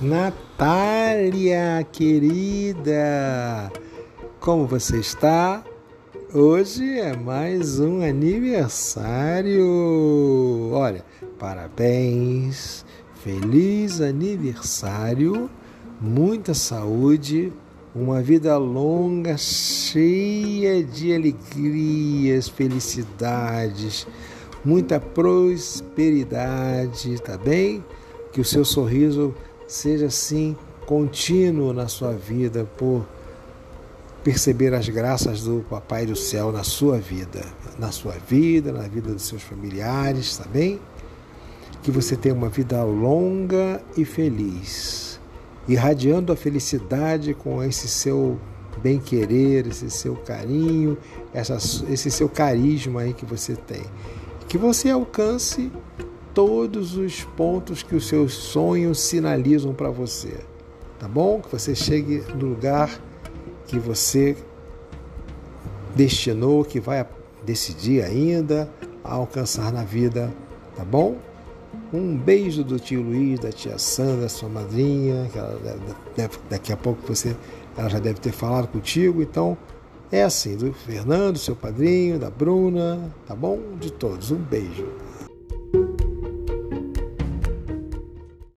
Natália, querida, como você está? Hoje é mais um aniversário. Olha, parabéns, feliz aniversário, muita saúde, uma vida longa, cheia de alegrias, felicidades, muita prosperidade, tá bem? Que o seu sorriso seja assim contínuo na sua vida por perceber as graças do Papai do Céu na sua vida, na sua vida, na vida dos seus familiares, tá bem? Que você tenha uma vida longa e feliz, irradiando a felicidade com esse seu bem-querer, esse seu carinho, essa, esse seu carisma aí que você tem. Que você alcance todos os pontos que os seus sonhos sinalizam para você. Tá bom? Que você chegue no lugar que você destinou, que vai decidir ainda alcançar na vida, tá bom? Um beijo do tio Luiz, da tia Sandra, sua madrinha, que ela deve, daqui a pouco você, ela já deve ter falado contigo, então é assim, do Fernando, seu padrinho, da Bruna, tá bom? De todos, um beijo.